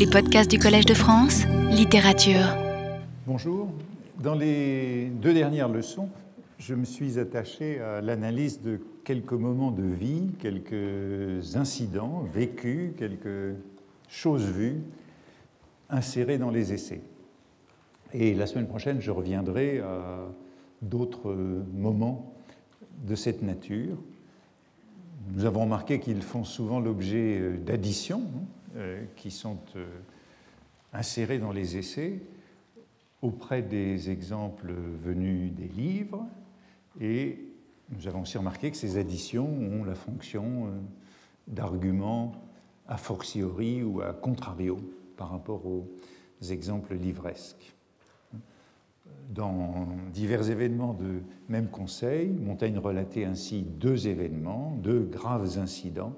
Les podcasts du Collège de France, littérature. Bonjour. Dans les deux dernières leçons, je me suis attaché à l'analyse de quelques moments de vie, quelques incidents vécus, quelques choses vues insérées dans les essais. Et la semaine prochaine, je reviendrai à d'autres moments de cette nature. Nous avons remarqué qu'ils font souvent l'objet d'additions hein, qui sont euh, insérées dans les essais auprès des exemples venus des livres et nous avons aussi remarqué que ces additions ont la fonction euh, d'argument a fortiori ou a contrario par rapport aux exemples livresques. Dans divers événements de même conseil, Montaigne relatait ainsi deux événements, deux graves incidents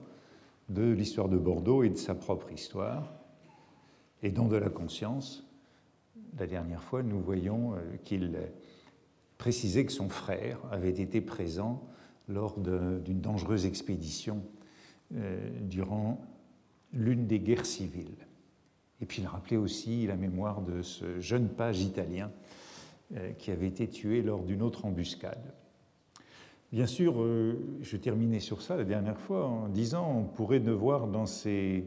de l'histoire de Bordeaux et de sa propre histoire. Et dans de la conscience, la dernière fois, nous voyons euh, qu'il précisait que son frère avait été présent lors d'une dangereuse expédition euh, durant l'une des guerres civiles. Et puis il rappelait aussi la mémoire de ce jeune page italien euh, qui avait été tué lors d'une autre embuscade. Bien sûr, euh, je terminais sur ça la dernière fois en disant on pourrait ne voir dans ces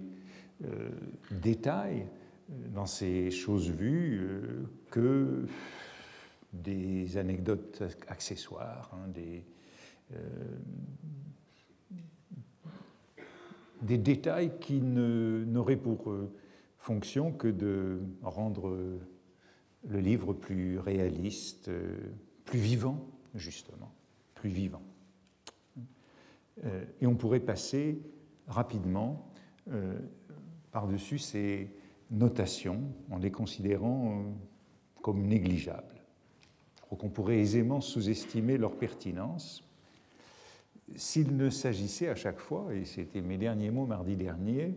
euh, détails, dans ces choses vues, que des anecdotes accessoires, hein, des, détails qui n'auraient pour fonction que de rendre le livre plus réaliste, euh, plus vivant, justement, vivant. Euh, et on pourrait passer rapidement euh, par-dessus ces notations en les considérant comme négligeables. Je crois qu'on pourrait aisément sous-estimer leur pertinence s'il ne s'agissait à chaque fois, et c'était mes derniers mots mardi dernier,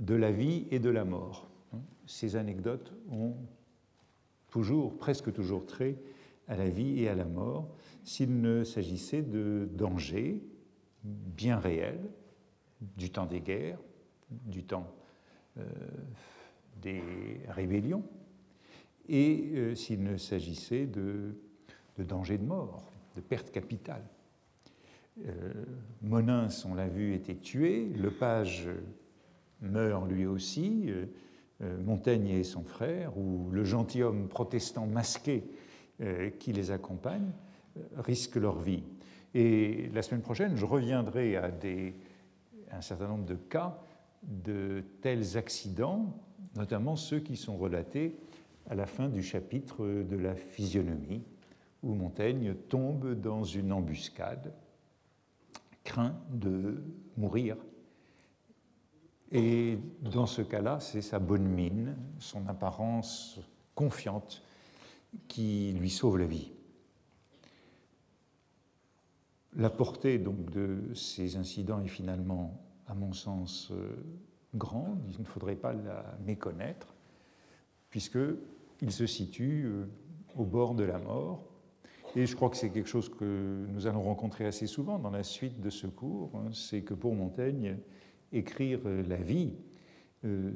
de la vie et de la mort. Ces anecdotes ont toujours, presque toujours trait à la vie et à la mort, s'il ne s'agissait de dangers bien réels, du temps des guerres, du temps euh, des rébellions, et euh, s'il ne s'agissait de, dangers de mort, de perte capitale. Euh, Monins, on l'a vu, était tué, le page meurt lui aussi, euh, Montaigne et son frère, ou le gentilhomme protestant masqué qui les accompagne, risquent leur vie. Et la semaine prochaine, je reviendrai à un certain nombre de cas de tels accidents, notamment ceux qui sont relatés à la fin du chapitre de la physionomie, où Montaigne tombe dans une embuscade, craint de mourir et dans ce cas-là, c'est sa bonne mine, son apparence confiante qui lui sauve la vie. La portée donc de ces incidents est finalement, à mon sens, euh, grande. Il ne faudrait pas la méconnaître, puisqu'il se situe euh, au bord de la mort. Et je crois que c'est quelque chose que nous allons rencontrer assez souvent dans la suite de ce cours. Hein. C'est que pour Montaigne, écrire euh, la vie,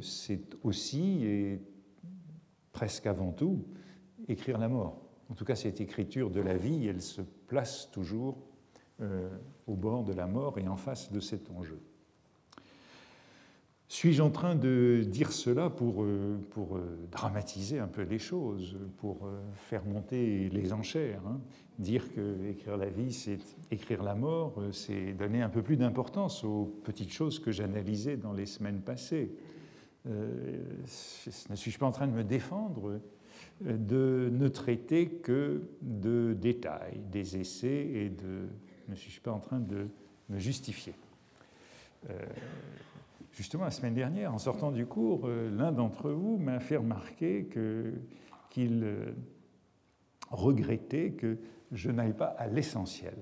c'est aussi et presque avant tout écrire la mort. En tout cas, cette écriture de la vie, elle se place toujours euh, au bord de la mort et en face de cet enjeu. Suis-je en train de dire cela pour, euh, pour euh, dramatiser un peu les choses, pour faire monter les enchères hein? Dire que écrire la vie, c'est écrire la mort, c'est donner un peu plus d'importance aux petites choses que j'analysais dans les semaines passées. ne suis-je pas en train de me défendre de ne traiter que de détails, des essais, et de ne suis-je pas en train de me justifier Justement, la semaine dernière, en sortant du cours, euh, l'un d'entre vous m'a fait remarquer qu'il euh, regrettait que je n'aille pas à l'essentiel,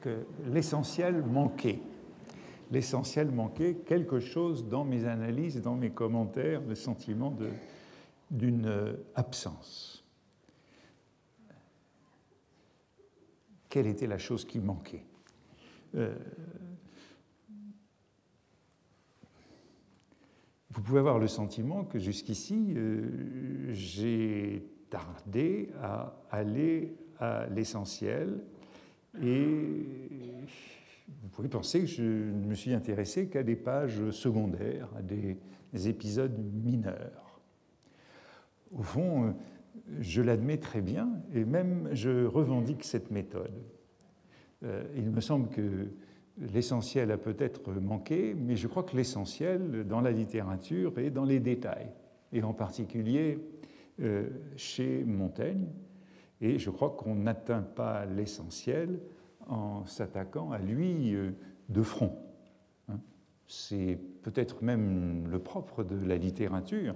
que l'essentiel manquait. L'essentiel manquait quelque chose dans mes analyses, dans mes commentaires, le sentiment d'une euh, absence. Quelle était la chose qui manquait vous pouvez avoir le sentiment que jusqu'ici, j'ai tardé à aller à l'essentiel et vous pouvez penser que je ne me suis intéressé qu'à des pages secondaires, à des, épisodes mineurs. Au fond, je l'admets très bien et même je revendique cette méthode. Euh, il me semble que l'essentiel a peut-être manqué, mais je crois que l'essentiel dans la littérature est dans les détails, et en particulier euh, chez Montaigne. Et je crois qu'on n'atteint pas l'essentiel en s'attaquant à lui euh, de front. Hein. C'est peut-être même le propre de la littérature,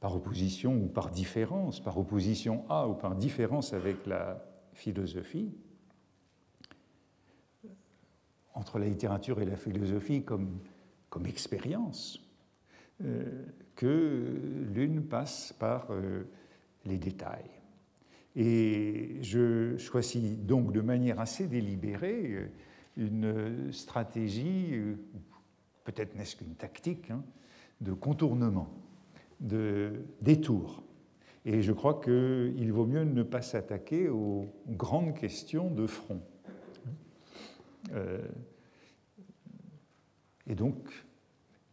par opposition ou par différence, par opposition à ou par différence avec la philosophie, entre la littérature et la philosophie comme, expérience, euh, que l'une passe par les détails. Et je choisis donc de manière assez délibérée euh, une stratégie, euh, peut-être n'est-ce qu'une tactique, hein, de contournement, de détour. Et je crois qu'il vaut mieux ne pas s'attaquer aux grandes questions de front. Euh, et donc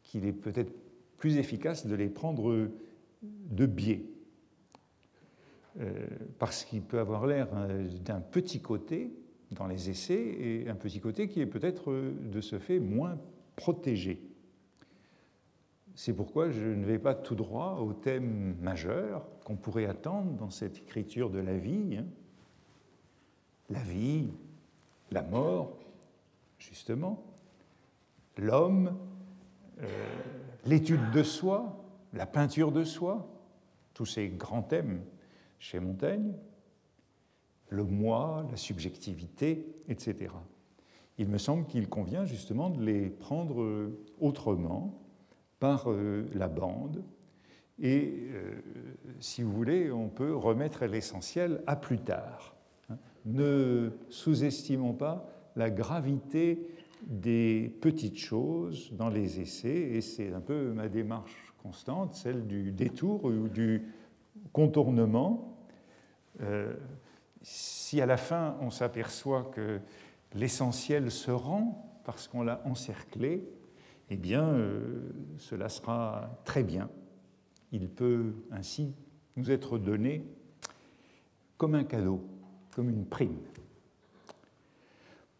qu'il est peut-être plus efficace de les prendre de biais. Euh, parce qu'il peut avoir l'air euh, d'un petit côté dans les essais et un petit côté qui est peut-être euh, de ce fait moins protégé. C'est pourquoi je ne vais pas tout droit au thème majeur qu'on pourrait attendre dans cette écriture de la vie. Hein. La vie, la mort, justement, l'homme, l'étude de soi, la peinture de soi, tous ces grands thèmes chez Montaigne, le moi, la subjectivité, etc. Il me semble qu'il convient justement de les prendre autrement par euh, la bande. Et euh, si vous voulez, on peut remettre l'essentiel à plus tard. Hein. Ne sous-estimons pas la gravité des petites choses dans les essais, et c'est un peu ma démarche constante, celle du détour ou du contournement. Euh, si à la fin on s'aperçoit que l'essentiel se rend parce qu'on l'a encerclé, eh bien euh, cela sera très bien. Il peut ainsi nous être donné comme un cadeau, comme une prime.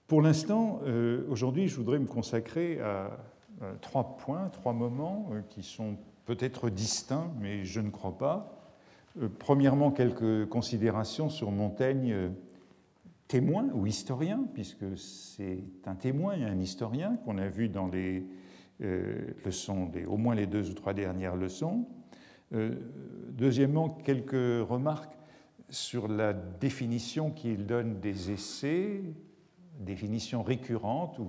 Pour l'instant, euh, aujourd'hui, je voudrais me consacrer à, à trois points, trois moments qui sont peut-être distincts, mais je ne crois pas. Euh, premièrement, quelques considérations sur Montaigne, euh, témoin ou historien, puisque c'est un témoin et un historien qu'on a vu dans les euh, leçons, au moins les deux ou trois dernières leçons. deuxièmement, quelques remarques sur la définition qu'il donne des essais, définition récurrente ou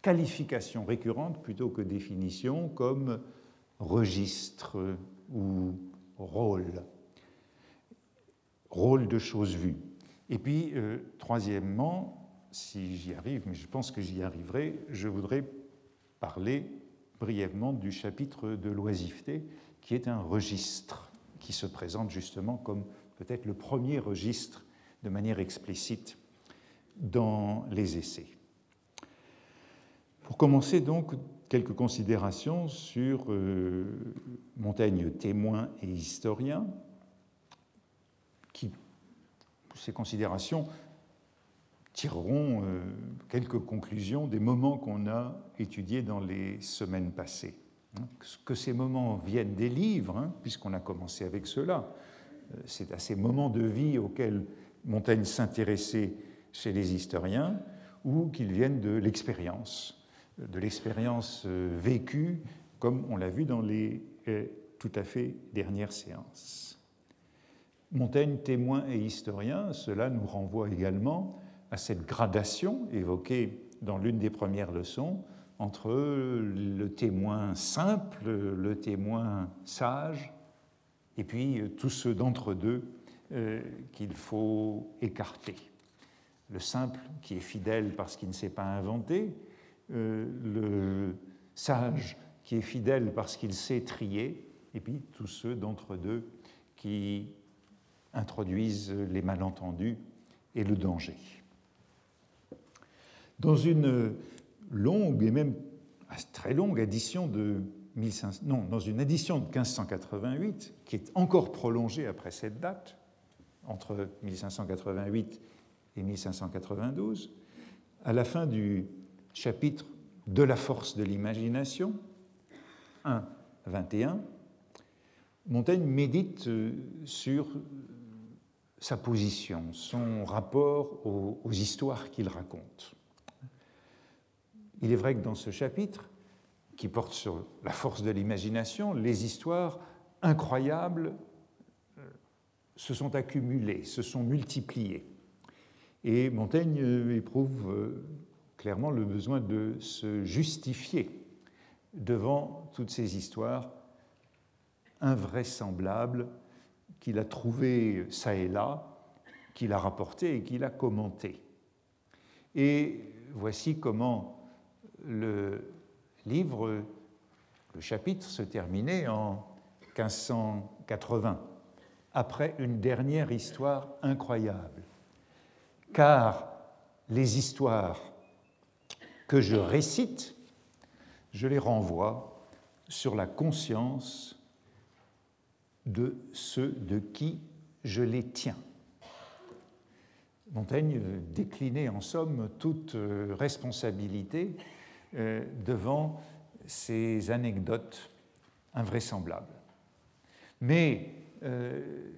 qualification récurrente plutôt que définition, comme registre ou rôle rôle de choses vues. Et puis, euh, troisièmement, si j'y arrive, mais je pense que j'y arriverai, je voudrais parler brièvement du chapitre de l'oisiveté, qui est un registre qui se présente justement comme peut-être le premier registre de manière explicite dans les essais. Pour commencer donc, quelques considérations sur euh, Montaigne témoin et historien, qui, ces considérations tireront euh, quelques conclusions des moments qu'on a étudiés dans les semaines passées. Hein, que ces moments viennent des livres, hein, puisqu'on a commencé avec cela, euh, c'est à ces moments de vie auxquels Montaigne s'intéressait chez les historiens, ou qu'ils viennent de l'expérience, de l'expérience euh, vécue, comme on l'a vu dans les tout à fait dernières séances. Montaigne, témoin et historien, cela nous renvoie également à cette gradation évoquée dans l'une des premières leçons entre le témoin simple, le témoin sage, et puis tous ceux d'entre deux euh, qu'il faut écarter. Le simple qui est fidèle parce qu'il ne s'est pas inventé, euh, le sage qui est fidèle parce qu'il sait trier, et puis tous ceux d'entre deux qui introduisent les malentendus et le danger. Dans une longue et même très longue édition de 1500, non, dans une édition de 1588 qui est encore prolongée après cette date, entre 1588 et 1592, à la fin du chapitre de la force de l'imagination, 1, 21, Montaigne médite euh, sur sa position, son rapport aux histoires qu'il raconte. Il est vrai que dans ce chapitre, qui porte sur la force de l'imagination, les histoires incroyables euh, se sont accumulées, se sont multipliées. Et Montaigne euh, éprouve clairement le besoin de se justifier devant toutes ces histoires invraisemblables qu'il a trouvées ça et là, qu'il a rapportées et qu'il a commentées. Et voici comment le livre, le chapitre se terminait en 1580, après une dernière histoire incroyable. Car les histoires que je récite, je les renvoie sur la conscience de ceux de qui je les tiens. Montaigne déclinait en somme toute euh, responsabilité euh, devant ces anecdotes invraisemblables. Mais euh,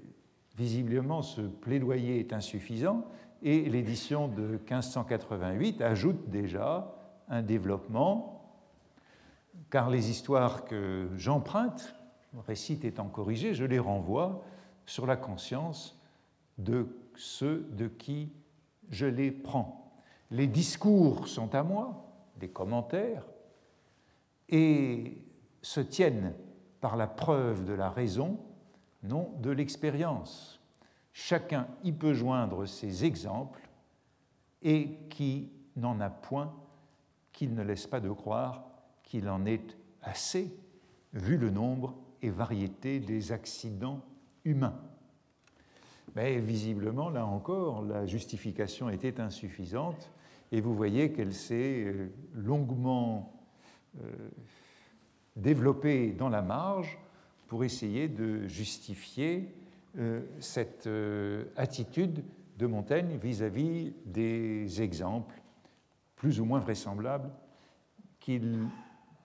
visiblement, ce plaidoyer est insuffisant et l'édition de 1588 ajoute déjà un développement, car les histoires que j'emprunte, récit étant corrigé, je les renvoie sur la conscience de ceux de qui je les prends. Les discours sont à moi, les commentaires, et se tiennent par la preuve de la raison, non de l'expérience. Chacun y peut joindre ses exemples et qui n'en a point qu'il ne laisse pas de croire qu'il en est assez, vu le nombre et variété des accidents humains. Mais visiblement, là encore, la justification était insuffisante et vous voyez qu'elle s'est euh, longuement euh, développée dans la marge pour essayer de justifier euh, cette attitude de Montaigne vis-à-vis -vis des exemples plus ou moins vraisemblable qu'il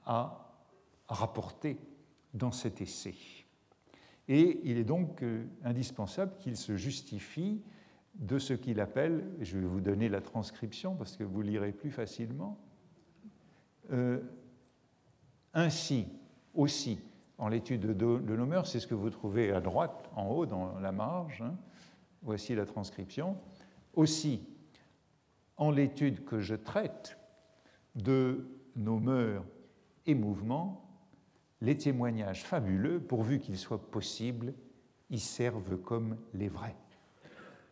a rapporté dans cet essai. Et il est donc indispensable qu'il se justifie de ce qu'il appelle, je vais vous donner la transcription parce que vous lirez plus facilement, euh, ainsi, aussi, en l'étude de, de c'est ce que vous trouvez à droite, en haut, dans la marge, hein. voici la transcription, aussi, en l'étude que je traite de nos mœurs et mouvements, les témoignages fabuleux, pourvu qu'ils soient possibles, y servent comme les vrais.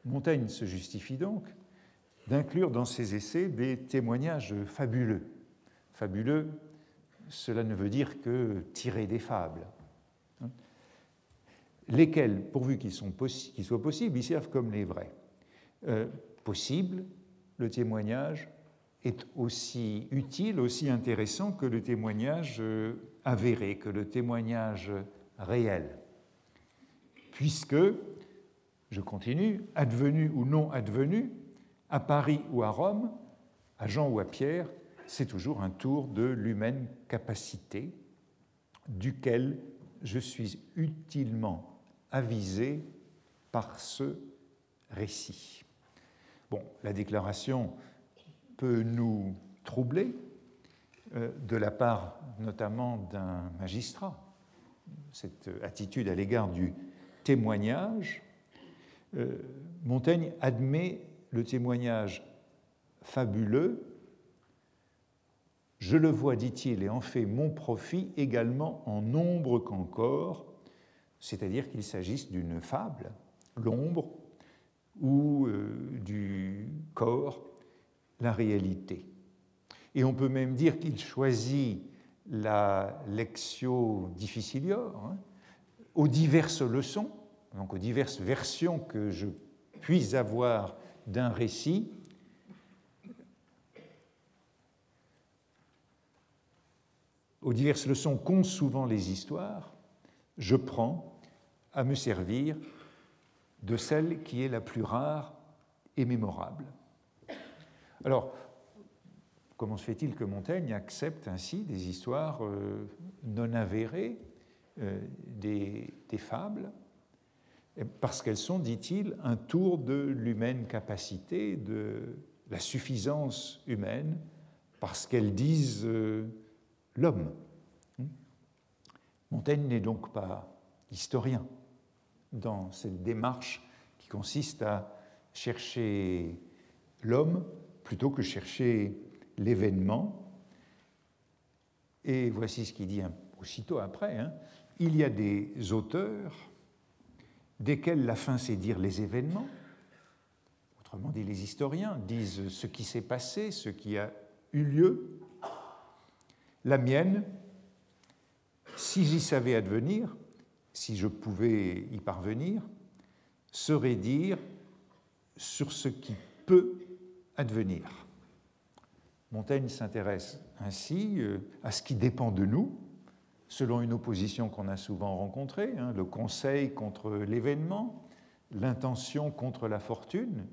Montaigne se justifie donc d'inclure dans ses essais des témoignages fabuleux. Fabuleux, cela ne veut dire que tirer des fables. Lesquels, pourvu qu'ils soient possibles, y servent comme les vrais. Euh, possible, le témoignage est aussi utile, aussi intéressant que le témoignage euh, avéré, que le témoignage réel. Puisque, je continue, advenu ou non advenu, à Paris ou à Rome, à Jean ou à Pierre, c'est toujours un tour de l'humaine capacité, duquel je suis utilement avisé par ce récit. Bon, la déclaration peut nous troubler euh, de la part notamment d'un magistrat, cette attitude à l'égard du témoignage. Euh, Montaigne admet le témoignage fabuleux. Je le vois, dit-il, et en fait mon profit également en nombre qu'encore, c'est-à-dire qu'il s'agisse d'une fable, l'ombre, ou euh, du corps, la réalité. Et on peut même dire qu'il choisit la lectio difficilior, hein, aux diverses leçons, donc aux diverses versions que je puis avoir d'un récit, aux diverses leçons qu'ont souvent les histoires, je prends à me servir de celle qui est la plus rare et mémorable. Alors, comment se fait-il que Montaigne accepte ainsi des histoires euh, non avérées, euh, des, des, fables? Parce qu'elles sont, dit-il, un tour de l'humaine capacité, de la suffisance humaine, parce qu'elles disent euh, l'homme. Montaigne n'est donc pas historien dans cette démarche qui consiste à chercher l'homme plutôt que chercher l'événement. Et voici ce qu'il dit aussitôt après. Hein. Il y a des auteurs desquels la fin c'est dire les événements. Autrement dit, les historiens disent ce qui s'est passé, ce qui a eu lieu. La mienne, si j'y savais advenir, si je pouvais y parvenir, serait dire sur ce qui peut advenir. Montaigne s'intéresse ainsi euh, à ce qui dépend de nous, selon une opposition qu'on a souvent rencontrée, hein, le conseil contre l'événement, l'intention contre la fortune,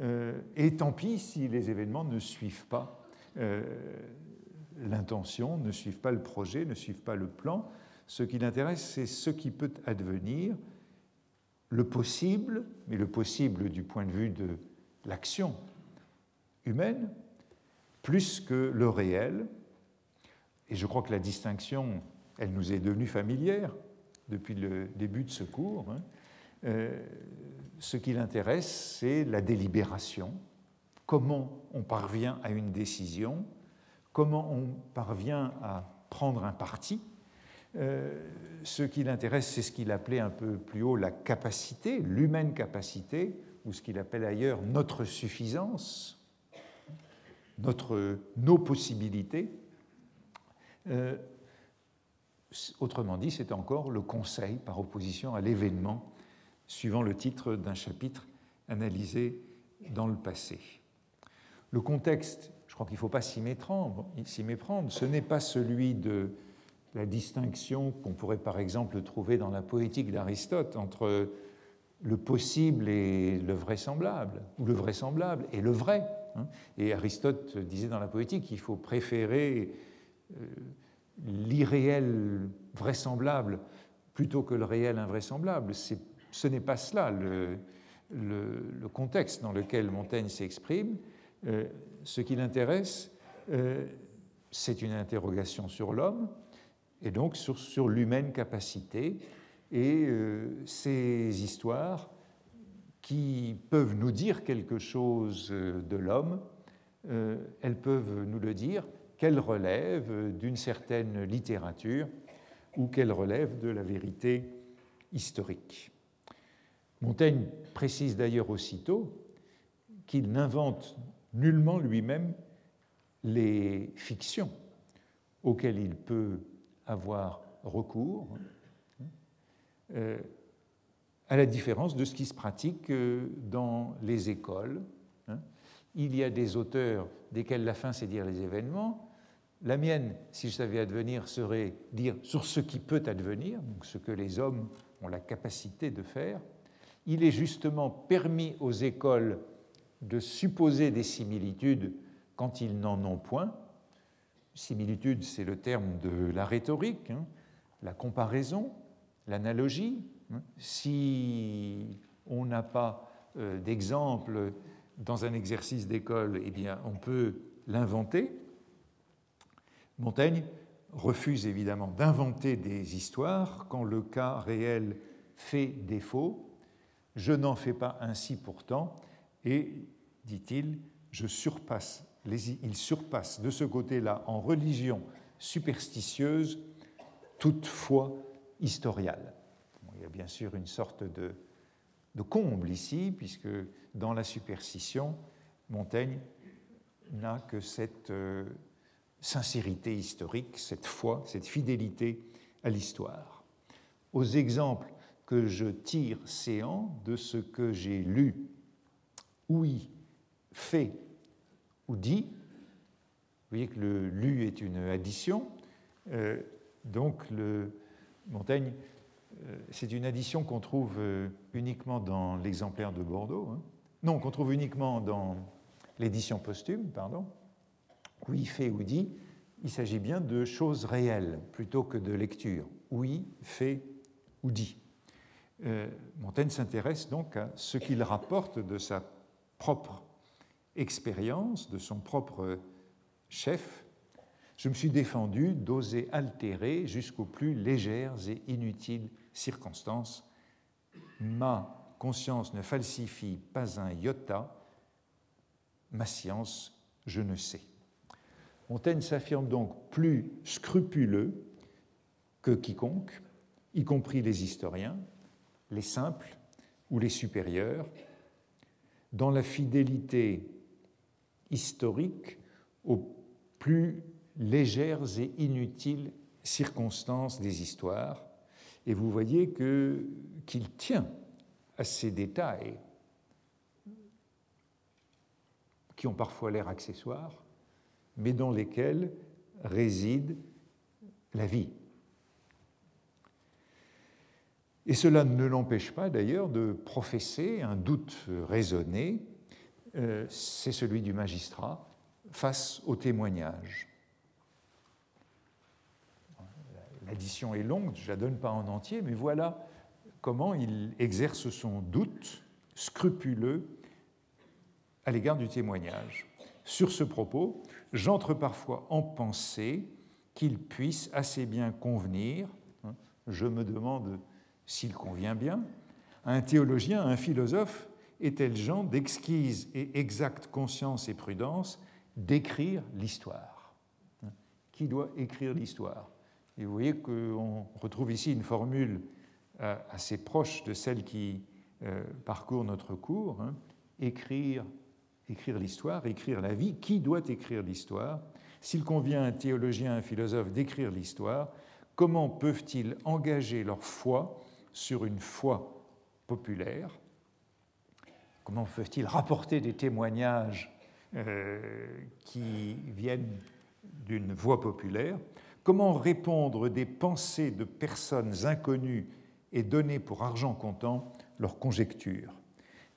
euh, et tant pis si les événements ne suivent pas euh, l'intention, ne suivent pas le projet, ne suivent pas le plan. Ce qui l'intéresse, c'est ce qui peut advenir, le possible, mais le possible du point de vue de l'action humaine, plus que le réel. Et je crois que la distinction, elle nous est devenue familière depuis le début de ce cours. Hein. Euh, ce qui l'intéresse, c'est la délibération, comment on parvient à une décision, comment on parvient à prendre un parti? Euh, ce qui l'intéresse, c'est ce qu'il appelait un peu plus haut la capacité, l'humaine capacité, ou ce qu'il appelle ailleurs notre suffisance, notre, nos possibilités. Euh, autrement dit, c'est encore le conseil par opposition à l'événement, suivant le titre d'un chapitre analysé dans le passé. Le contexte, je crois qu'il ne faut pas s'y méprendre, méprendre, ce n'est pas celui de la distinction qu'on pourrait par exemple trouver dans la poétique d'Aristote entre le possible et le vraisemblable, ou le vraisemblable et le vrai. Hein. Et Aristote disait dans la poétique qu'il faut préférer l'irréel vraisemblable plutôt que le réel invraisemblable. Ce n'est pas cela le, contexte dans lequel Montaigne s'exprime. Euh, ce qui l'intéresse, euh, c'est une interrogation sur l'homme et donc sur, sur l'humaine capacité et ces histoires qui peuvent nous dire quelque chose euh, de l'homme, euh, elles peuvent nous le dire qu'elles relèvent d'une certaine littérature ou qu'elles relèvent de la vérité historique. Montaigne précise d'ailleurs aussitôt qu'il n'invente nullement lui-même les fictions auxquelles il peut avoir recours. Euh, à la différence de ce qui se pratique euh, dans les écoles. Hein. Il y a des auteurs desquels la fin c'est dire les événements. La mienne, si je savais advenir, serait dire sur ce qui peut advenir, donc ce que les hommes ont la capacité de faire. Il est justement permis aux écoles de supposer des similitudes quand ils n'en ont point. Similitude, c'est le terme de la rhétorique, hein. la comparaison, l'analogie, si on n'a pas euh, d'exemple dans un exercice d'école, eh bien, on peut l'inventer. Montaigne refuse évidemment d'inventer des histoires quand le cas réel fait défaut. Je n'en fais pas ainsi pourtant, et, dit-il, je surpasse il surpasse de ce côté-là en religion superstitieuse toute foi historiale il y a bien sûr une sorte de, comble ici, puisque dans la superstition, Montaigne n'a que cette euh, sincérité historique, cette foi, cette fidélité à l'histoire. Aux exemples que je tire séant de ce que j'ai lu, ouï, fait ou dit, vous voyez que le lu est une addition, euh, donc le Montaigne, euh, c'est une addition qu'on trouve euh, uniquement dans l'exemplaire de Bordeaux, hein. non, qu'on trouve uniquement dans l'édition posthume, pardon, oui, fait ou dit, il s'agit bien de choses réelles plutôt que de lecture. Oui, fait ou dit. Euh, Montaigne s'intéresse donc à ce qu'il rapporte de sa propre expérience, de son propre chef. Je me suis défendu d'oser altérer jusqu'aux plus légères et inutiles circonstances. Ma conscience ne falsifie pas un iota, ma science, je ne sais. Montaigne s'affirme donc plus scrupuleux que quiconque, y compris les historiens, les simples ou les supérieurs, dans la fidélité historique aux plus légères et inutiles circonstances des histoires. Et vous voyez qu'il tient à ces détails qui ont parfois l'air accessoires, mais dans lesquels réside la vie. Et cela ne l'empêche pas d'ailleurs de professer un doute raisonné, euh, c'est celui du magistrat, face au témoignage. L'addition est longue, je ne la donne pas en entier, mais voilà comment il exerce son doute scrupuleux à l'égard du témoignage. Sur ce propos, j'entre parfois en pensée qu'il puisse assez bien convenir, hein, je me demande s'il convient bien, à un théologien, à un philosophe, est-elle genre d'exquise et exacte conscience et prudence d'écrire l'histoire hein, Qui doit écrire l'histoire? Et vous voyez qu'on retrouve ici une formule euh, assez proche de celle qui euh, parcourt notre cours, hein, écrire écrire l'histoire, écrire la vie. Qui doit écrire l'histoire? S'il convient à un théologien, à un philosophe d'écrire l'histoire, comment peuvent-ils engager leur foi sur une foi populaire? Comment peuvent-ils rapporter des témoignages euh, qui viennent d'une voix populaire? Comment répondre des pensées de personnes inconnues et donner pour argent comptant leurs conjectures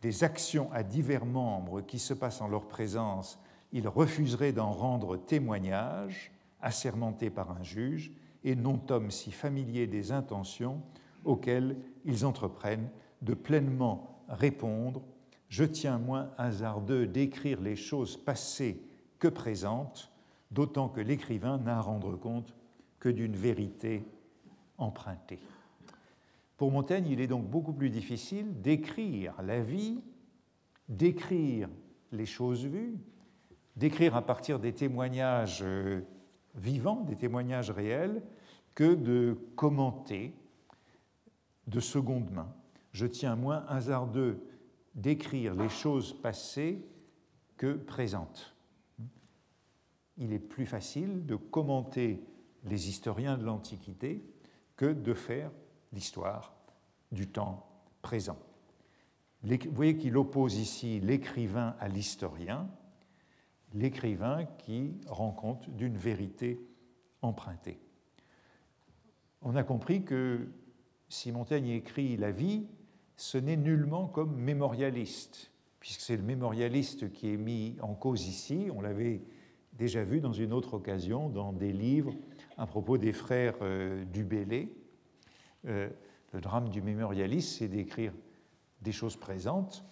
des actions à divers membres qui se passent en leur présence, ils refuseraient d'en rendre témoignage, assermenté par un juge, et non homme si familier des intentions auxquelles ils entreprennent de pleinement répondre. Je tiens moins hasardeux d'écrire les choses passées que présentes, d'autant que l'écrivain n'a à rendre compte que d'une vérité empruntée. Pour Montaigne, il est donc beaucoup plus difficile d'écrire la vie, d'écrire les choses vues, d'écrire à partir des témoignages euh, vivants, des témoignages réels, que de commenter de seconde main. Je tiens moins hasardeux d'écrire les choses passées que présentes. Il est plus facile de commenter les historiens de l'Antiquité que de faire l'histoire du temps présent. Vous voyez qu'il oppose ici l'écrivain à l'historien, l'écrivain qui rend compte d'une vérité empruntée. On a compris que si Montaigne écrit la vie, ce n'est nullement comme mémorialiste, puisque c'est le mémorialiste qui est mis en cause ici. On l'avait déjà vu dans une autre occasion dans des livres à propos des frères euh, du Bellay, euh, le drame du mémorialiste, c'est d'écrire des choses présentes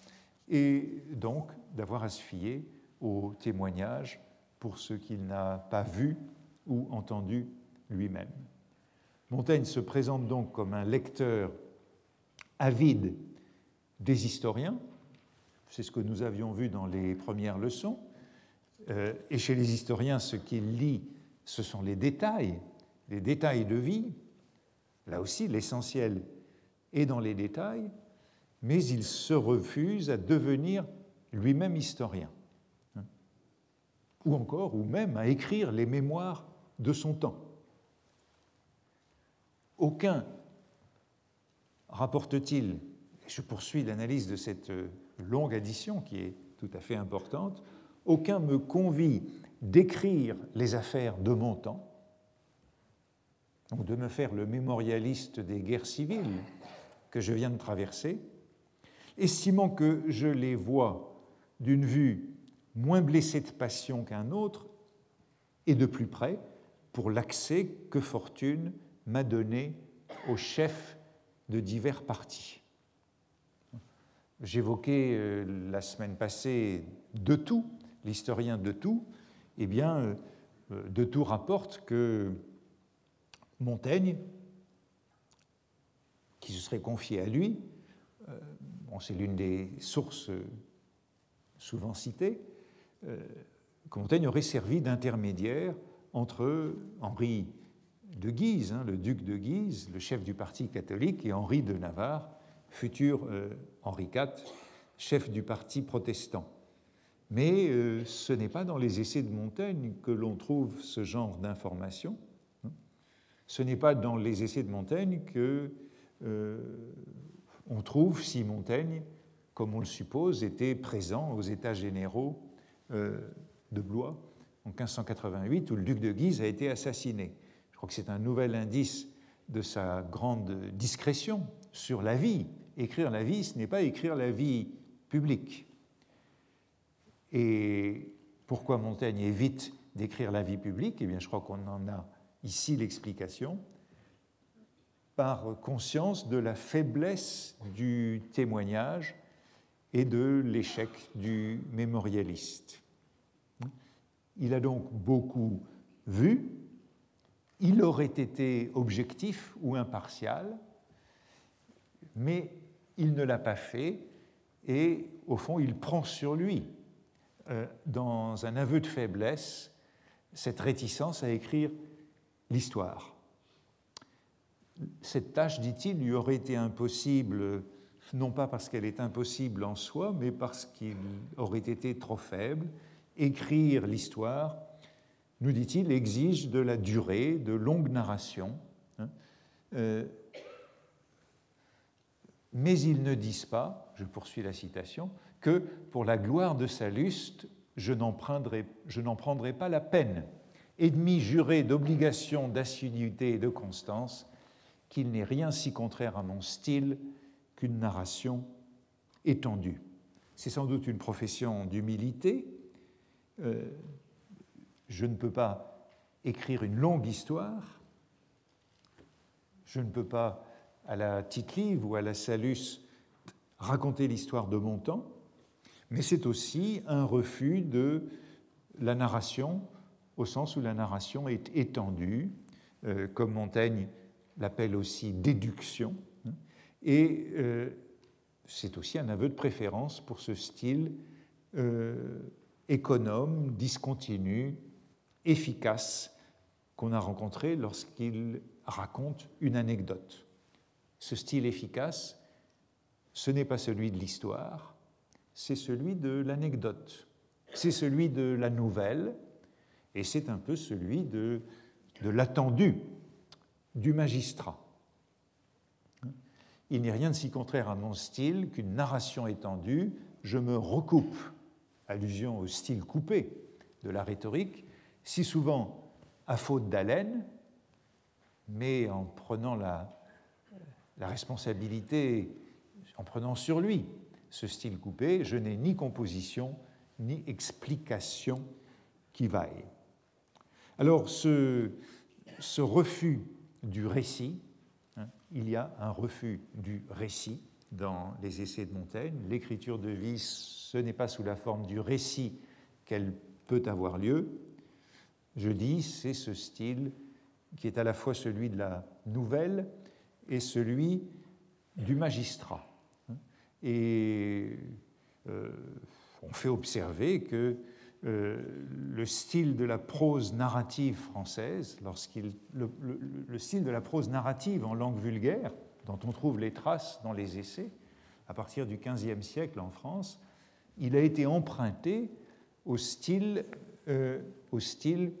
et donc d'avoir à se fier aux témoignages pour ce qu'il n'a pas vu ou entendu lui-même. Montaigne se présente donc comme un lecteur avide des historiens, c'est ce que nous avions vu dans les premières leçons, euh, et chez les historiens, ce qu'il lit, ce sont les détails, les détails de vie, Là aussi, l'essentiel est dans les détails, mais il se refuse à devenir lui-même historien. ou encore, ou même à écrire les mémoires de son temps. Aucun rapporte-t-il, je poursuis l'analyse de cette longue addition qui est tout à fait importante, aucun me convie d'écrire les affaires de mon temps, de me faire le mémorialiste des guerres civiles que je viens de traverser, estimant que je les vois d'une vue moins blessée de passion qu'un autre et de plus près pour l'accès que fortune m'a donné aux chefs de divers partis. J'évoquais euh, la semaine passée de tout, l'historien de tout, eh bien, euh, de tout rapporte que Montaigne, qui se serait confié à lui, euh, c'est l'une des sources souvent citées, que Montaigne aurait servi d'intermédiaire entre Henri de Guise, hein, le duc de Guise, le chef du parti catholique, et Henri de Navarre, futur euh, Henri IV, chef du parti protestant. Mais euh, ce n'est pas dans les essais de Montaigne que l'on trouve ce genre d'informations. Ce n'est pas dans les essais de Montaigne que euh, on trouve si Montaigne, comme on le suppose, était présent aux États généraux de Blois en 1588, où le duc de Guise a été assassiné. Je crois que c'est un nouvel indice de sa grande discrétion sur la vie écrire la vie, ce n'est pas écrire la vie publique. Et pourquoi Montaigne évite d'écrire la vie publique? Eh bien, je crois qu'on en a ici l'explication par conscience de la faiblesse du témoignage et de l'échec du mémorialiste. Il a donc beaucoup vu, il aurait été objectif ou impartial, mais il ne l'a pas fait et au fond il prend sur lui, euh, dans un aveu de faiblesse, cette réticence à écrire l'histoire. Cette tâche, dit-il, lui aurait été impossible, non pas parce qu'elle est impossible en soi, mais parce qu'il aurait été trop faible. Écrire l'histoire, nous dit-il, exige de la durée, de longues narrations. Hein. Euh, mais ils ne disent pas, je poursuis la citation, que pour la gloire de Salluste, je n'en prendrai, prendrai, pas la peine, ennemi juré d'obligation d'assiduité et de constance, qu'il n'est rien si contraire à mon style qu'une narration étendue. C'est sans doute une profession d'humilité. Euh, je ne peux pas écrire une longue histoire, je ne peux pas à la Tite-Live ou à la Salus raconter l'histoire de mon temps, mais c'est aussi un refus de la narration au sens où la narration est étendue, euh, comme Montaigne l'appelle aussi déduction, hein. et euh, c'est aussi un aveu de préférence pour ce style euh, économe, discontinu, efficace qu'on a rencontré lorsqu'il raconte une anecdote ce style efficace, ce n'est pas celui de l'histoire, c'est celui de l'anecdote, c'est celui de la nouvelle, et c'est un peu celui de, l'attendu du magistrat. Il n'est rien de si contraire à mon style qu'une narration étendue, je me recoupe, allusion au style coupé de la rhétorique, si souvent à faute d'haleine, mais en prenant la, la responsabilité en prenant sur lui ce style coupé, je n'ai ni composition ni explication qui vaille. Alors ce, refus du récit, hein, il y a un refus du récit dans les essais de Montaigne. L'écriture de vie, ce n'est pas sous la forme du récit qu'elle peut avoir lieu. Je dis, c'est ce style qui est à la fois celui de la nouvelle et celui du magistrat. Et euh, on fait observer que le style de la prose narrative française, lorsqu'il, le, style de la prose narrative en langue vulgaire, dont on trouve les traces dans les essais, à partir du XVe siècle en France, il a été emprunté au style au style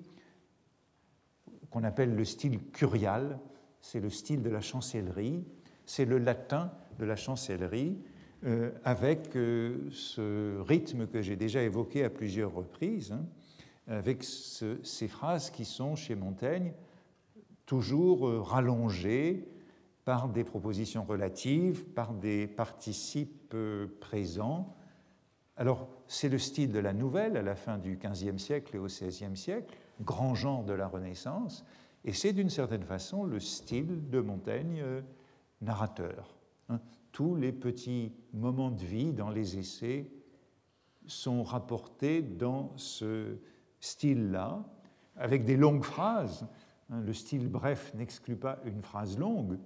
qu'on appelle le style curial, c'est le style de la chancellerie, c'est le latin de la chancellerie, euh, avec euh, ce rythme que j'ai déjà évoqué à plusieurs reprises, hein, avec ces phrases qui sont chez Montaigne toujours euh, rallongées par des propositions relatives, par des participes présents. Alors, c'est le style de la nouvelle à la fin du XVe siècle et au XVIe siècle, grand genre de la Renaissance, et c'est d'une certaine façon le style de Montaigne narrateur. Hein. Tous les petits moments de vie dans les essais sont rapportés dans ce style-là, avec des longues phrases. Hein. Le style bref n'exclut pas une phrase longue,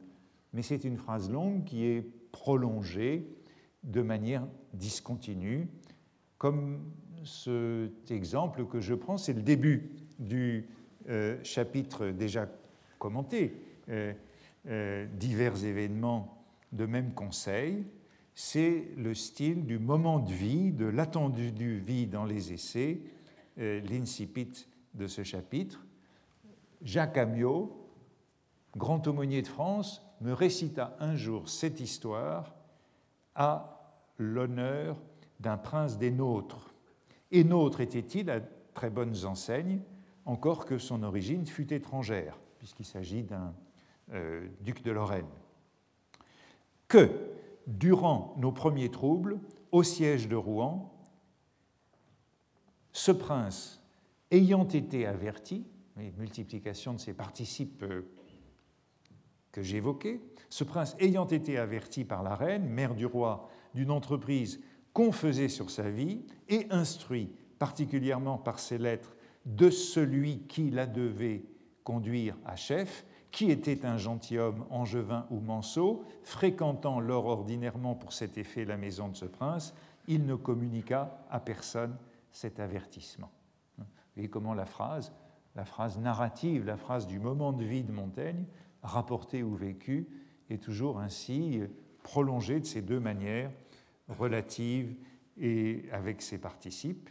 mais c'est une phrase longue qui est prolongée de manière discontinue, comme cet exemple que je prends, c'est le début du euh, chapitre déjà commenté, euh, euh, divers événements de même conseil, c'est le style du moment de vie, de l'attendu du vie dans les essais, euh, l'incipit de ce chapitre. Jacques Amiot, grand aumônier de France, me récita un jour cette histoire à l'honneur d'un prince des nôtres. Et nôtre était-il à très bonnes enseignes, encore que son origine fût étrangère, puisqu'il s'agit d'un euh, duc de Lorraine, que durant nos premiers troubles, au siège de Rouen, ce prince, ayant été averti, multiplication de ces participes euh, que j'évoquais, ce prince ayant été averti par la reine, mère du roi, d'une entreprise qu'on faisait sur sa vie, et instruit particulièrement par ses lettres de celui qui la devait conduire à chef, qui était un gentilhomme angevin ou manceau, fréquentant lors ordinairement pour cet effet la maison de ce prince, il ne communiqua à personne cet avertissement. Vous voyez comment la phrase, la phrase narrative, la phrase du moment de vie de Montaigne, rapportée ou vécue, est toujours ainsi prolongée de ces deux manières, relative et avec ses participes.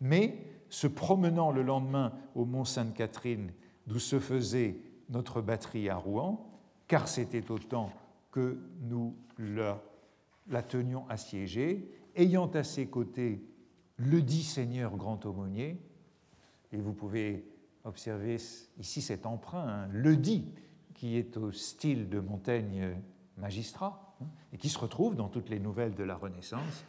Mais se promenant le lendemain au Mont Sainte-Catherine, d'où se faisait notre batterie à Rouen, car c'était au temps que nous la, tenions assiégée, ayant à ses côtés le dit Seigneur grand aumônier, et vous pouvez observer ici cet emprunt, hein, le dit, qui est au style de Montaigne magistrat, hein, et qui se retrouve dans toutes les nouvelles de la Renaissance.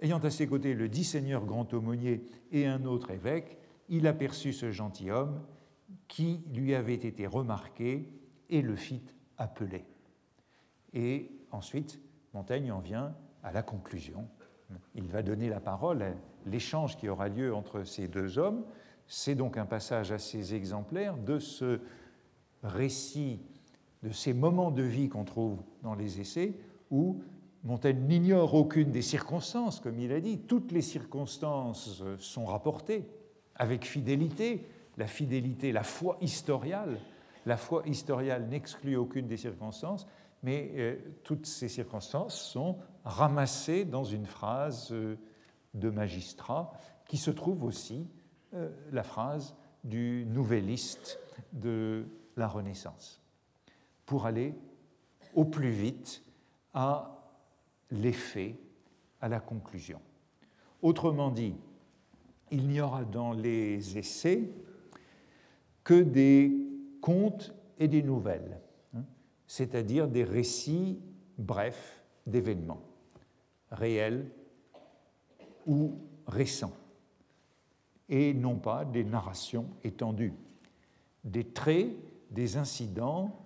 Ayant à ses côtés le dit Seigneur grand aumônier et un autre évêque, il aperçut ce gentilhomme qui lui avait été remarqué et le fit appeler. Et ensuite, Montaigne en vient à la conclusion. Il va donner la parole à l'échange qui aura lieu entre ces deux hommes. C'est donc un passage assez exemplaire de ce récit, de ces moments de vie qu'on trouve dans les essais, où Montaigne n'ignore aucune des circonstances, comme il a dit. Toutes les circonstances sont rapportées avec fidélité, la fidélité, la foi historiale. La foi historiale n'exclut aucune des circonstances, mais euh, toutes ces circonstances sont ramassées dans une phrase euh, de magistrat qui se trouve aussi euh, la phrase du nouvelliste de la Renaissance, pour aller au plus vite à l'effet, à la conclusion. Autrement dit, il n'y aura dans les essais que des contes et des nouvelles, hein, c'est-à-dire des récits brefs d'événements, réels ou récents, et non pas des narrations étendues, des traits, des incidents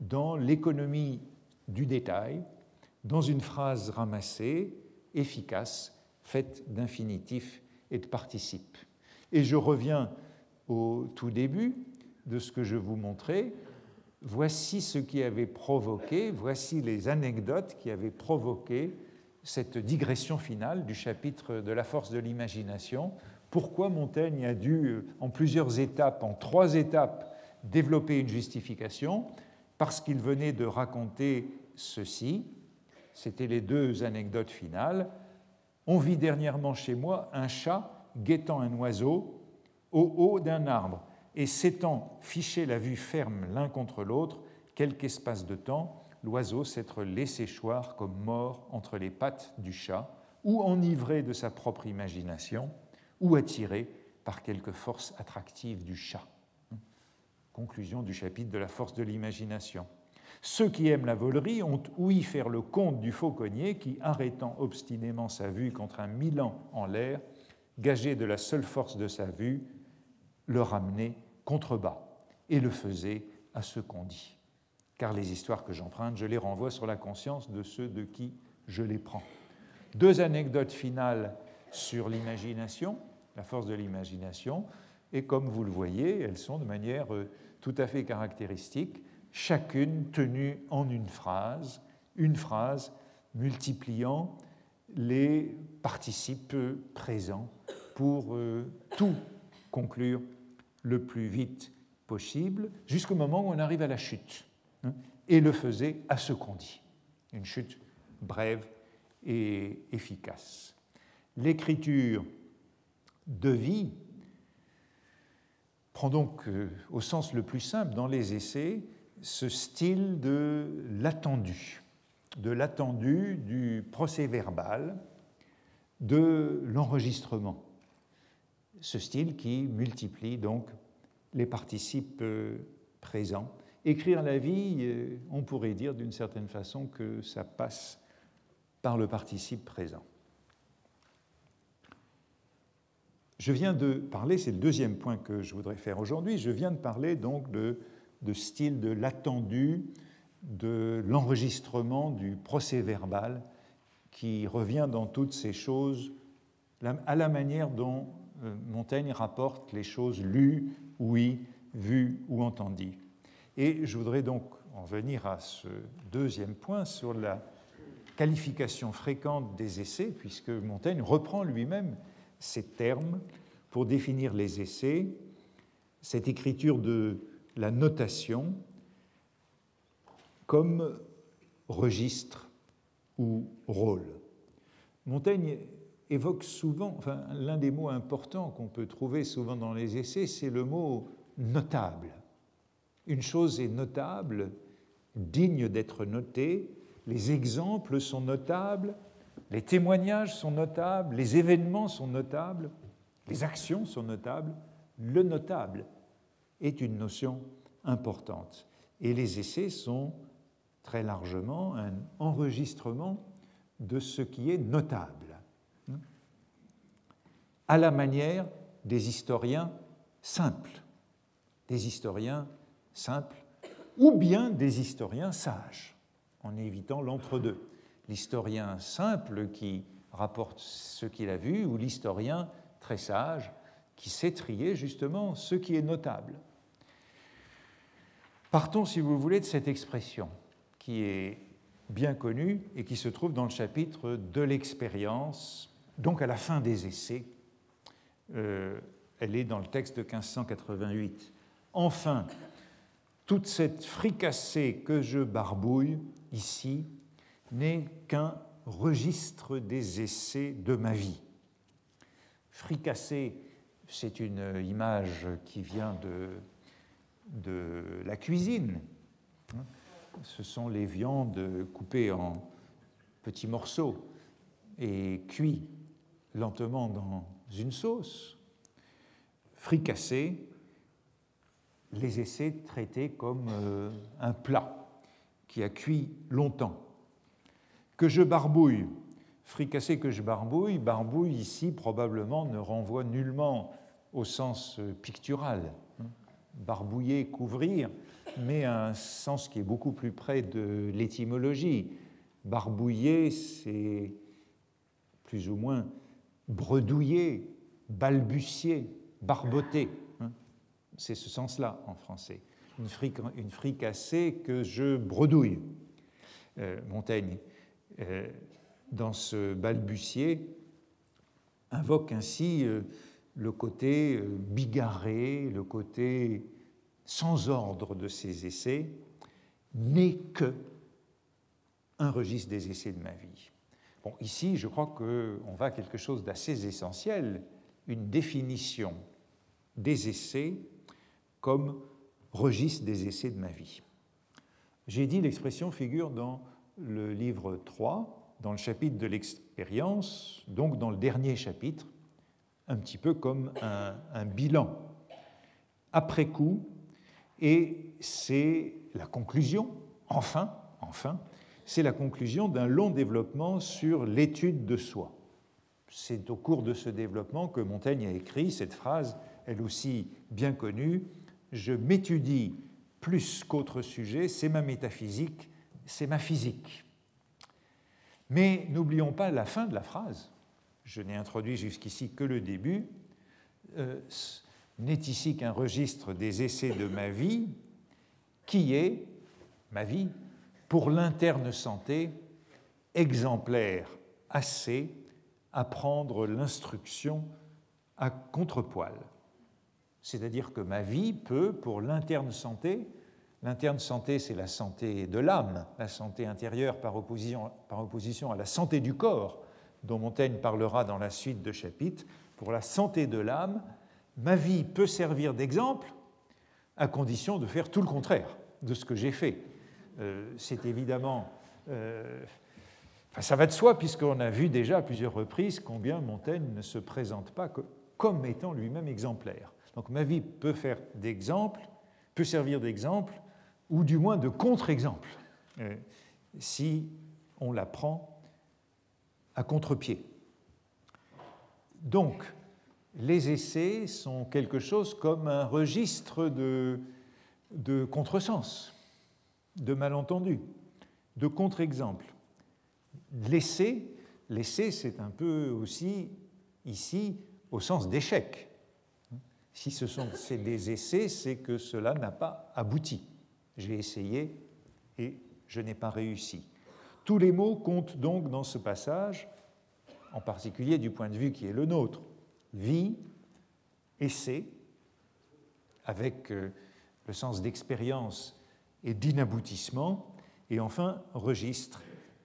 dans l'économie du détail, dans une phrase ramassée, efficace, faite d'infinitifs et de participes. Et je reviens au tout début de ce que je vous montrais, voici ce qui avait provoqué, voici les anecdotes qui avaient provoqué cette digression finale du chapitre de la force de l'imagination. Pourquoi Montaigne a dû, en plusieurs étapes, en trois étapes, développer une justification? Parce qu'il venait de raconter ceci. C'était les deux anecdotes finales. On vit dernièrement chez moi un chat guettant un oiseau au haut d'un arbre, et s'étant fiché la vue ferme l'un contre l'autre, quelque espace de temps, l'oiseau s'être laissé choir comme mort entre les pattes du chat, ou enivré de sa propre imagination, ou attiré par quelque force attractive du chat. Conclusion du chapitre de la force de l'imagination. Ceux qui aiment la volerie ont ouï faire le compte du fauconnier qui, arrêtant obstinément sa vue contre un Milan en l'air, gagé de la seule force de sa vue, le ramenait contrebas et le faisait à ce qu'on dit. Car les histoires que j'emprunte, je les renvoie sur la conscience de ceux de qui je les prends. Deux anecdotes finales sur l'imagination, la force de l'imagination, et comme vous le voyez, elles sont de manière euh, tout à fait caractéristique chacune tenue en une phrase, une phrase multipliant les participes présents pour euh, tout conclure le plus vite possible, jusqu'au moment où on arrive à la chute, hein, et le faisait à ce qu'on dit. Une chute brève et efficace. L'écriture de vie prend donc, euh, au sens le plus simple, dans les essais, ce style de l'attendu, de l'attendu du procès verbal, de l'enregistrement. Ce style qui multiplie donc les participes euh, présents. Écrire la vie, euh, on pourrait dire d'une certaine façon que ça passe par le participe présent. Je viens de parler, c'est le deuxième point que je voudrais faire aujourd'hui, je viens de parler donc de de style de l'attendu, de l'enregistrement du procès verbal qui revient dans toutes ces choses à la manière dont Montaigne rapporte les choses lues, ouïes, vues ou entendues. Et je voudrais donc en venir à ce deuxième point sur la qualification fréquente des essais, puisque Montaigne reprend lui-même ces termes pour définir les essais, cette écriture de la notation comme registre ou rôle. Montaigne évoque souvent, enfin, l'un des mots importants qu'on peut trouver souvent dans les essais, c'est le mot notable. Une chose est notable, digne d'être notée, les exemples sont notables, les témoignages sont notables, les événements sont notables, les actions sont notables, le notable est une notion importante. Et les essais sont très largement un enregistrement de ce qui est notable, à la manière des historiens simples, des historiens simples ou bien des historiens sages, en évitant l'entre-deux. L'historien simple qui rapporte ce qu'il a vu ou l'historien très sage qui sait trier justement ce qui est notable. Partons, si vous voulez, de cette expression qui est bien connue et qui se trouve dans le chapitre de l'expérience, donc à la fin des essais. Euh, elle est dans le texte de 1588. Enfin, toute cette fricassée que je barbouille ici n'est qu'un registre des essais de ma vie. Fricassée, c'est une image qui vient de de la cuisine. Ce sont les viandes coupées en petits morceaux et cuits lentement dans une sauce, fricassées, les essais traités comme euh, un plat qui a cuit longtemps. Que je barbouille, fricassé que je barbouille, barbouille ici probablement ne renvoie nullement au sens pictural barbouiller, couvrir, mais un sens qui est beaucoup plus près de l'étymologie. Barbouiller, c'est plus ou moins bredouiller, balbutier, barboter. C'est ce sens-là en français. Une, fricassée que je bredouille. Euh, Montaigne, euh, dans ce balbutier, invoque ainsi euh, le côté bigarré, le côté sans ordre de ces essais, n'est que un registre des essais de ma vie. Ici, je crois qu'on va à quelque chose d'assez essentiel, une définition des essais comme registre des essais de ma vie. J'ai dit l'expression figure dans le livre 3, dans le chapitre de l'expérience, donc dans le dernier chapitre, un petit peu comme un bilan après coup, et c'est la conclusion, enfin, enfin, c'est la conclusion d'un long développement sur l'étude de soi. C'est au cours de ce développement que Montaigne a écrit cette phrase, elle aussi bien connue, Je m'étudie plus qu'autre sujet, c'est ma métaphysique, c'est ma physique. Mais n'oublions pas la fin de la phrase. Je n'ai introduit jusqu'ici que le début. Euh, n'est ici qu'un registre des essais de ma vie, qui est, ma vie, pour l'interne santé, exemplaire assez à prendre l'instruction à contrepoil. C'est-à-dire que ma vie peut, pour l'interne santé, l'interne santé c'est la santé de l'âme, la santé intérieure par opposition, à la santé du corps, dont Montaigne parlera dans la suite de chapitre, pour la santé de l'âme, ma vie peut servir d'exemple à condition de faire tout le contraire de ce que j'ai fait. Euh, c'est évidemment... Euh, ça va de soi, puisqu'on a vu déjà à plusieurs reprises combien Montaigne ne se présente pas comme étant lui-même exemplaire. Donc ma vie peut faire d'exemple, peut servir d'exemple, ou du moins de contre-exemple, euh, si on la prend à contre-pied. Donc, les essais sont quelque chose comme un registre de, de contresens, de malentendus, de contre-exemples. L'essai, l'essai, c'est un peu aussi ici au sens d'échec. Si ce sont des essais, c'est que cela n'a pas abouti. J'ai essayé et je n'ai pas réussi. Tous les mots comptent donc dans ce passage, en particulier du point de vue qui est le nôtre vie, essai, avec euh, le sens d'expérience et d'inaboutissement, et enfin registre,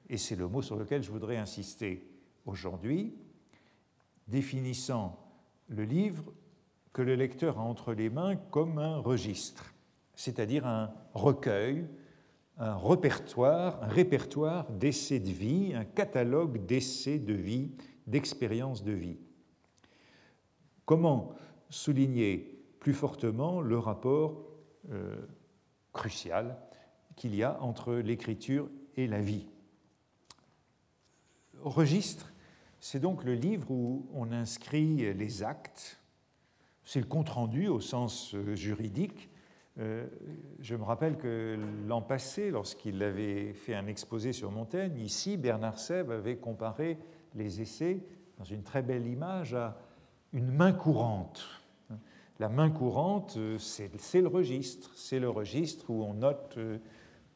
et c'est le mot sur lequel je voudrais insister aujourd'hui, définissant le livre que le lecteur a entre les mains comme un registre, c'est-à-dire un recueil, un répertoire, un répertoire d'essais de vie, un catalogue d'essais de vie, d'expériences de vie. Comment souligner plus fortement le rapport euh, crucial qu'il y a entre l'écriture et la vie Registre, c'est donc le livre où on inscrit les actes, c'est le compte-rendu au sens euh, juridique. Euh, je me rappelle que l'an passé, lorsqu'il avait fait un exposé sur Montaigne, ici, Bernard Sèvres avait comparé les essais dans une très belle image à une main courante. La main courante, c'est le registre. C'est le registre où on note euh,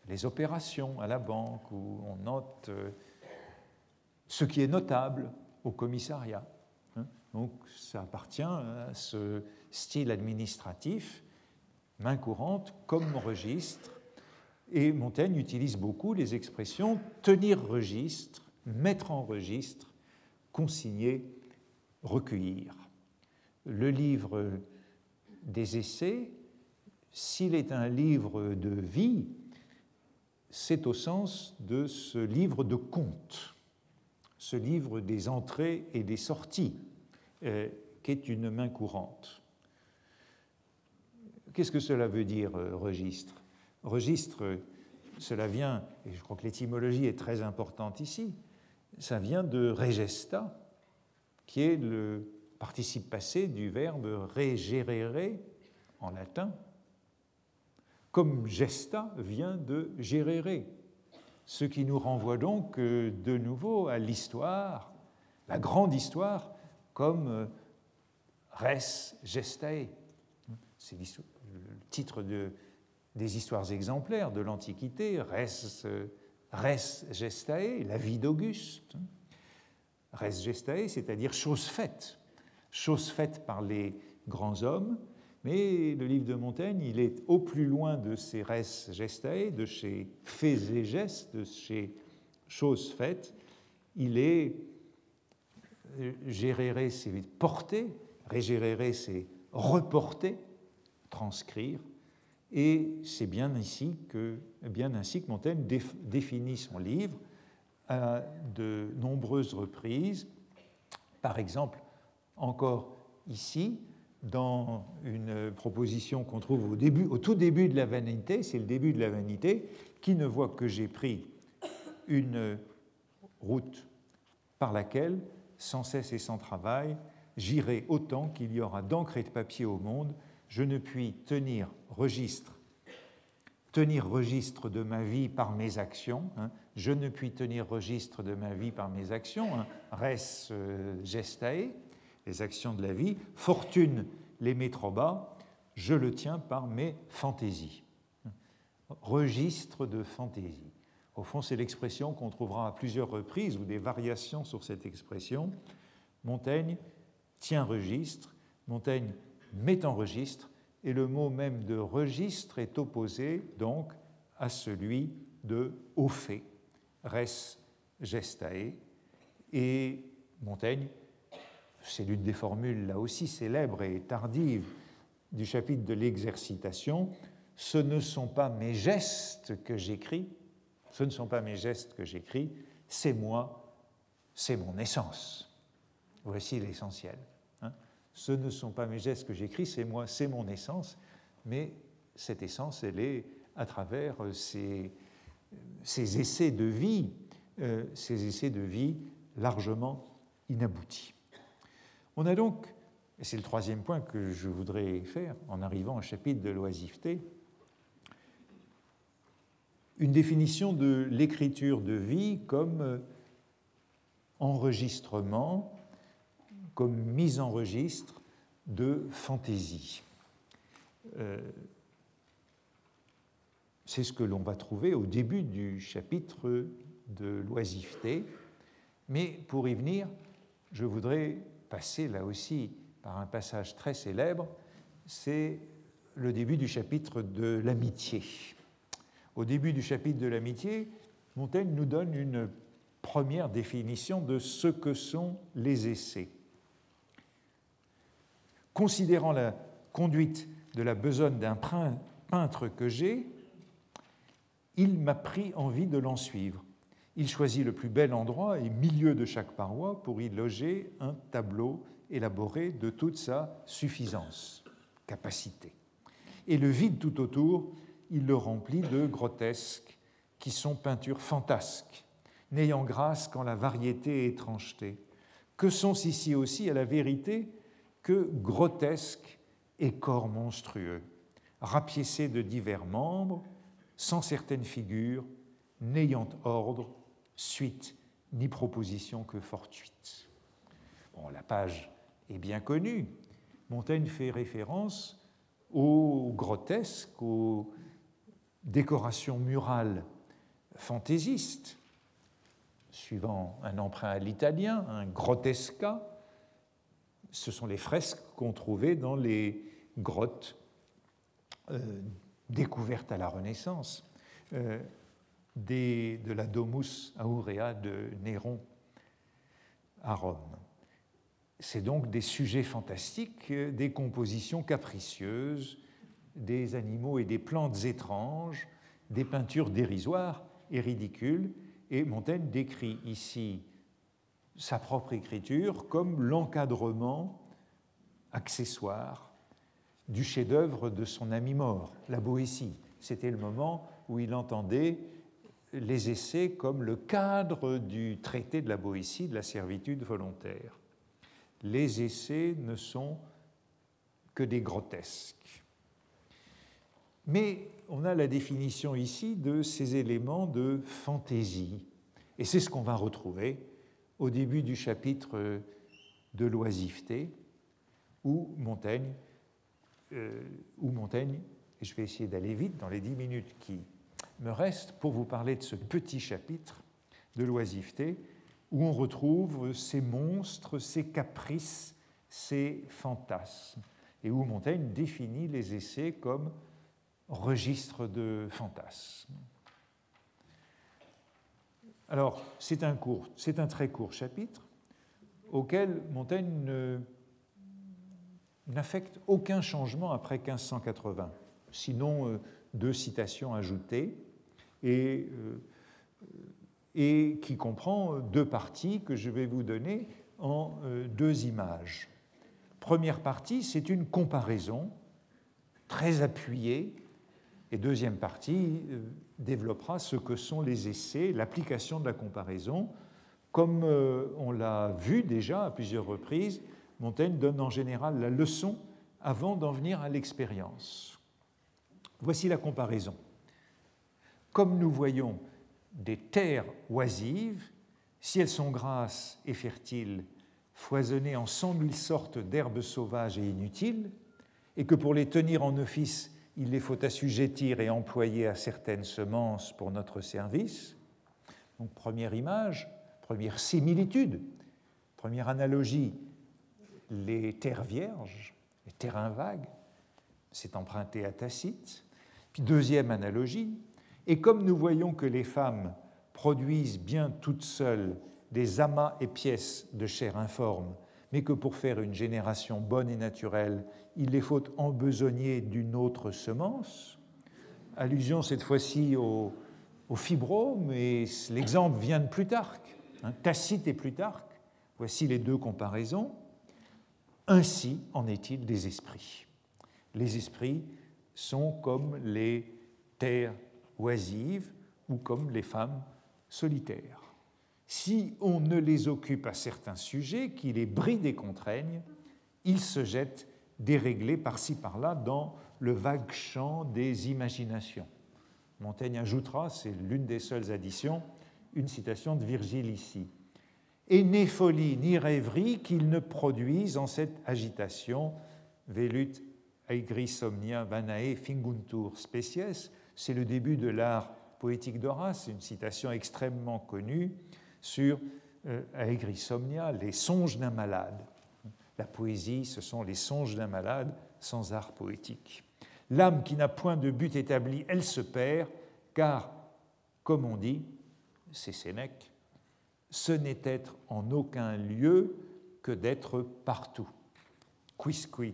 les opérations à la banque, où on note euh, ce qui est notable au commissariat. Hein. Donc ça appartient à ce style administratif, main courante comme registre. Et Montaigne utilise beaucoup les expressions tenir registre, mettre en registre, consigner, recueillir le livre des essais, s'il est un livre de vie, c'est au sens de ce livre de comptes, ce livre des entrées et des sorties, euh, qui est une main courante. Qu'est-ce que cela veut dire, euh, registre? Registre, cela vient, et je crois que l'étymologie est très importante ici, ça vient de regesta, qui est le participe passé du verbe regerere en latin, comme gesta vient de gerere, ce qui nous renvoie donc euh, de nouveau à l'histoire, la grande histoire, comme euh, res gestae. C'est le titre de, des histoires exemplaires de l'Antiquité, euh, res gestae, la vie d'Auguste. Res gestae, c'est-à-dire chose faite chose faite par les grands hommes, mais le livre de Montaigne, il est au plus loin de ces res gestae, de ces faits et gestes, de ces choses faites. Il est géréré, c'est porter, régéréré, c'est reporter, transcrire, et c'est bien, ici que, bien ainsi que Montaigne définit son livre à de nombreuses reprises. Par exemple, encore ici, dans une proposition qu'on trouve au, tout début de la vanité, c'est le début de la vanité, qui ne voit que j'ai pris une route par laquelle, sans cesse et sans travail, j'irai autant qu'il y aura d'encre et de papier au monde, je ne puis tenir registre, tenir registre de ma vie par mes actions, hein. je ne puis tenir registre de ma vie par mes actions, hein. res euh, gestae, les actions de la vie, fortune les met trop bas, je le tiens par mes fantaisies. Registre de fantaisie. Au fond, c'est l'expression qu'on trouvera à plusieurs reprises ou des variations sur cette expression. Montaigne tient registre, Montaigne met en registre, et le mot même de registre est opposé donc à celui de au fait, res gestae, et Montaigne c'est l'une des formules là aussi célèbres et tardives du chapitre de l'exercitation, ce ne sont pas mes gestes que j'écris, ce ne sont pas mes gestes que j'écris, c'est moi, c'est mon essence. Voici l'essentiel. Hein. Ce ne sont pas mes gestes que j'écris, c'est moi, c'est mon essence, mais cette essence, elle est à travers ces, ces essais de vie, euh, ces essais de vie largement inaboutis. On a donc, et c'est le troisième point que je voudrais faire en arrivant au chapitre de l'oisiveté, une définition de l'écriture de vie comme euh, enregistrement, comme mise en registre de fantaisie. Euh, c'est ce que l'on va trouver au début du chapitre de l'oisiveté, mais pour y venir, je voudrais passer là aussi par un passage très célèbre, c'est le début du chapitre de l'amitié. Au début du chapitre de l'amitié, Montaigne nous donne une première définition de ce que sont les essais. Considérant la conduite de la besogne d'un peintre que j'ai, il m'a pris envie de l'en suivre. Il choisit le plus bel endroit et milieu de chaque paroi pour y loger un tableau élaboré de toute sa suffisance, capacité. Et le vide tout autour, il le remplit de grotesques qui sont peintures fantasques, n'ayant grâce qu'en la variété et étrangeté, que sont ici aussi à la vérité que grotesques et corps monstrueux, rapiécés de divers membres, sans certaines figures, n'ayant ordre suite ni proposition que fortuite. Bon, la page est bien connue. Montaigne fait référence aux grotesques, aux décorations murales fantaisistes, suivant un emprunt à l'italien, un grotesca. Ce sont les fresques qu'on trouvait dans les grottes euh, découvertes à la Renaissance. Euh, de la Domus Aurea de Néron à Rome. C'est donc des sujets fantastiques, des compositions capricieuses, des animaux et des plantes étranges, des peintures dérisoires et ridicules. Et Montaigne décrit ici sa propre écriture comme l'encadrement accessoire du chef-d'œuvre de son ami mort, la Boétie. C'était le moment où il entendait les essais comme le cadre du traité de la Boétie de la servitude volontaire. Les essais ne sont que des grotesques. Mais on a la définition ici de ces éléments de fantaisie. Et c'est ce qu'on va retrouver au début du chapitre de l'oisiveté, où Montaigne, euh, où et je vais essayer d'aller vite dans les dix minutes qui me reste pour vous parler de ce petit chapitre de l'oisiveté où on retrouve ces monstres, ces caprices, ces fantasmes, et où Montaigne définit les essais comme registre de fantasmes. Alors, c'est un, très court chapitre auquel Montaigne ne n'affecte aucun changement après 1580, sinon euh, deux citations ajoutées, et, euh, et qui comprend deux parties que je vais vous donner en deux images. Première partie, c'est une comparaison très appuyée, et deuxième partie développera ce que sont les essais, l'application de la comparaison. Comme on l'a vu déjà à plusieurs reprises, Montaigne donne en général la leçon avant d'en venir à l'expérience. Voici la comparaison. Comme nous voyons des terres oisives, si elles sont grasses et fertiles, foisonnées en cent mille sortes d'herbes sauvages et inutiles, et que pour les tenir en office, il les faut assujettir et employer à certaines semences pour notre service. Donc première image, première similitude, première analogie les terres vierges, les terrains vagues, c'est emprunté à Tacite. Puis deuxième analogie, et comme nous voyons que les femmes produisent bien toutes seules des amas et pièces de chair informe, mais que pour faire une génération bonne et naturelle, il les faut embesogner d'une autre semence, allusion cette fois-ci au, au, et l'exemple vient de Plutarque, hein, Tacite et Plutarque, voici les deux comparaisons. Ainsi en est-il des esprits. Les esprits sont comme les terres oisives ou comme les femmes solitaires. Si on ne les occupe à certains sujets, qui les brident et contraignent, ils se jettent déréglés par-ci par-là dans le vague champ des imaginations. Montaigne ajoutera, c'est l'une des seules additions, une citation de Virgile ici et ni folie ni rêverie qu'ils ne produisent en cette agitation. Velut aigri somnia vanae finguntur species, c'est le début de l'art poétique d'Horace, une citation extrêmement connue sur euh, aigrisomnia, les songes d'un malade. La poésie, ce sont les songes d'un malade sans art poétique. L'âme qui n'a point de but établi, elle se perd, car, comme on dit, c'est Sénèque, ce n'est être en aucun lieu que d'être partout. Quisqui,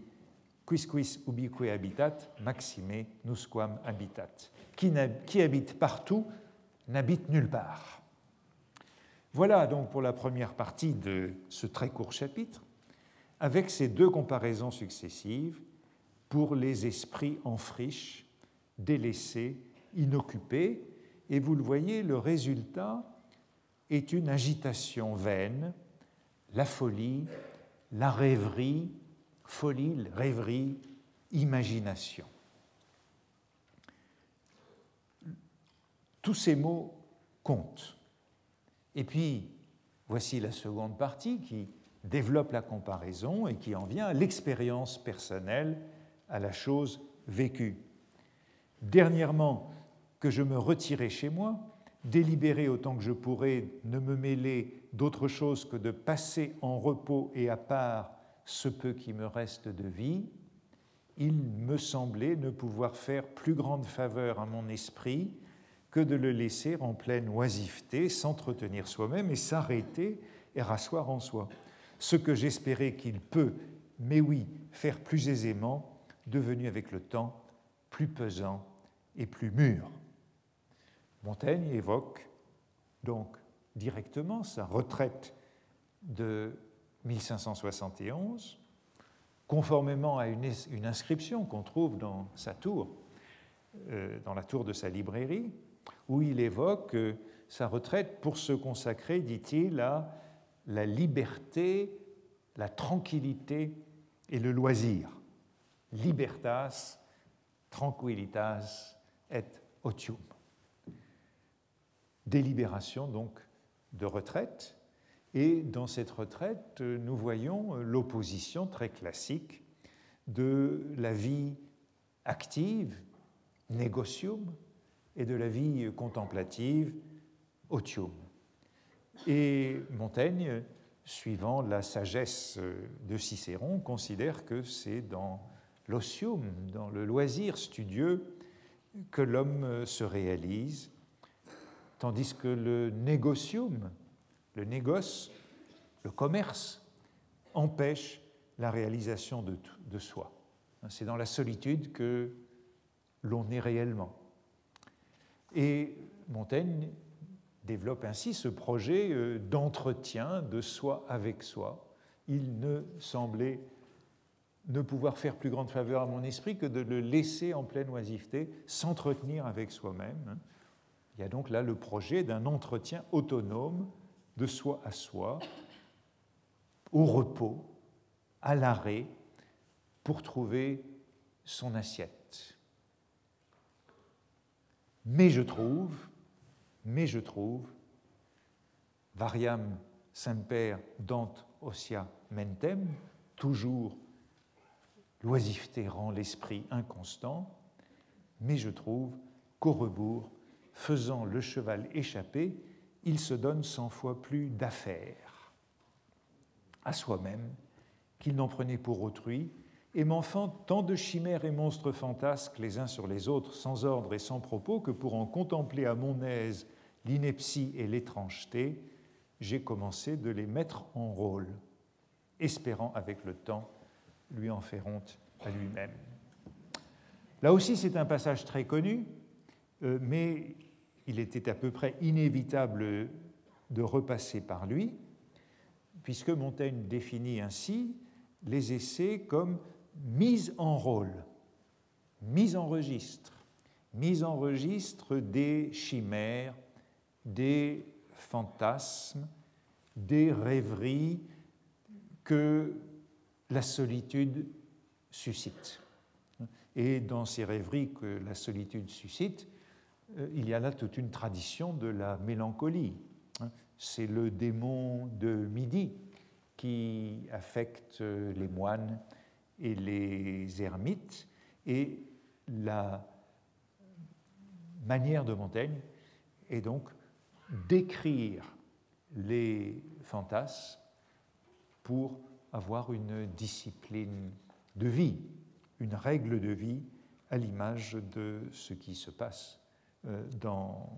quisquis ubique habitat, maxime nusquam habitat. Qui, qui habite partout n'habite nulle part. Voilà donc pour la première partie de ce très court chapitre, avec ces deux comparaisons successives pour les esprits en friche, délaissés, inoccupés, et vous le voyez, le résultat est une agitation vaine, la folie, la rêverie, folie, rêverie, imagination. Tous ces mots comptent. Et puis, voici la seconde partie qui développe la comparaison et qui en vient à l'expérience personnelle, à la chose vécue. Dernièrement, que je me retirais chez moi, délibérer autant que je pourrais ne me mêler d'autre chose que de passer en repos et à part ce peu qui me reste de vie, il me semblait ne pouvoir faire plus grande faveur à mon esprit que de le laisser en pleine oisiveté, s'entretenir soi-même et s'arrêter et rasseoir en soi. Ce que j'espérais qu'il peut, mais oui, faire plus aisément, devenu avec le temps plus pesant et plus mûr. Montaigne évoque donc directement sa retraite de 1571, conformément à une, inscription qu'on trouve dans sa tour, euh, dans la tour de sa librairie, où il évoque euh, sa retraite pour se consacrer, dit-il, à la liberté, la tranquillité et le loisir. Libertas, tranquillitas et otium délibération donc de retraite. Et dans cette retraite, nous voyons l'opposition très classique de la vie active, négocium, et de la vie contemplative, otium. Et Montaigne, suivant la sagesse de Cicéron, considère que c'est dans l'osium, dans le loisir studieux, que l'homme se réalise tandis que le négocium, le négoce, le commerce, empêche la réalisation de, soi. C'est dans la solitude que l'on est réellement. Et Montaigne développe ainsi ce projet euh, d'entretien de soi avec soi. Il ne semblait ne pouvoir faire plus grande faveur à mon esprit que de le laisser en pleine oisiveté, s'entretenir avec soi-même. Il y a donc là le projet d'un entretien autonome de soi à soi, au repos, à l'arrêt, pour trouver son assiette. Mais je trouve, mais je trouve, variam semper dant ossia mentem, toujours l'oisiveté rend l'esprit inconstant, mais je trouve qu'au rebours, faisant le cheval échapper, il se donne cent fois plus d'affaires à soi-même qu'il n'en prenait pour autrui, et m'enfante tant de chimères et monstres fantasques les uns sur les autres, sans ordre et sans propos, que pour en contempler à mon aise l'ineptie et l'étrangeté, j'ai commencé de les mettre en rôle, espérant avec le temps lui en faire honte à lui-même. Là aussi, c'est un passage très connu, euh, mais il était à peu près inévitable de repasser par lui, puisque Montaigne définit ainsi les essais comme mise en rôle, mise en registre, mise en registre des chimères, des fantasmes, des rêveries que la solitude suscite. Et dans ces rêveries que la solitude suscite, il y a là toute une tradition de la mélancolie. C'est le démon de midi qui affecte les moines et les ermites, et la manière de Montaigne est donc d'écrire les fantasmes pour avoir une discipline de vie, une règle de vie à l'image de ce qui se passe euh, dans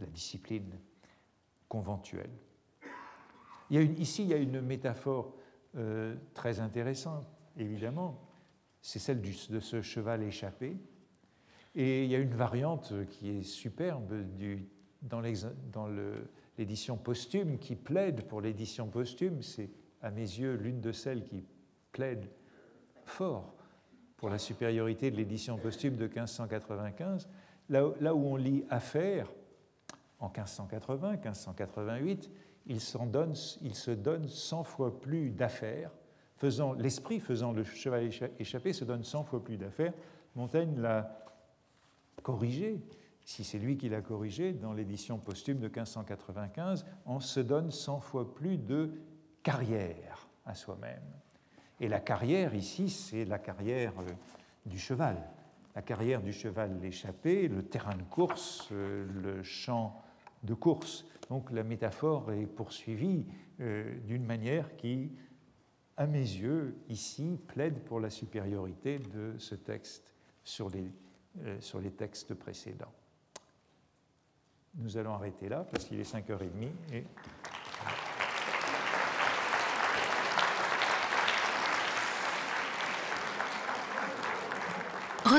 la discipline conventuelle. Ici, il y a une métaphore euh, très intéressante, évidemment, c'est celle de ce cheval échappé. Et il y a une variante qui est superbe dans l'édition posthume, qui plaide pour l'édition posthume. C'est à mes yeux l'une de celles qui plaide fort pour la supériorité de l'édition posthume de 1595, là, où on lit Affaires en 1580, 1588, il, se donne 100 fois plus d'affaires, faisant l'esprit faisant le cheval échappé se donne 100 fois plus d'affaires. Montaigne l'a corrigé, si c'est lui qui l'a corrigé, dans l'édition posthume de 1595, on se donne 100 fois plus de carrière à soi-même. Et la carrière ici, c'est la carrière euh, du cheval. La carrière du cheval échappé, le terrain de course, euh, le champ de course. Donc la métaphore est poursuivie euh, d'une manière qui, à mes yeux, ici, plaide pour la supériorité de ce texte sur les, sur les textes précédents. Nous allons arrêter là parce qu'il est 5h30 et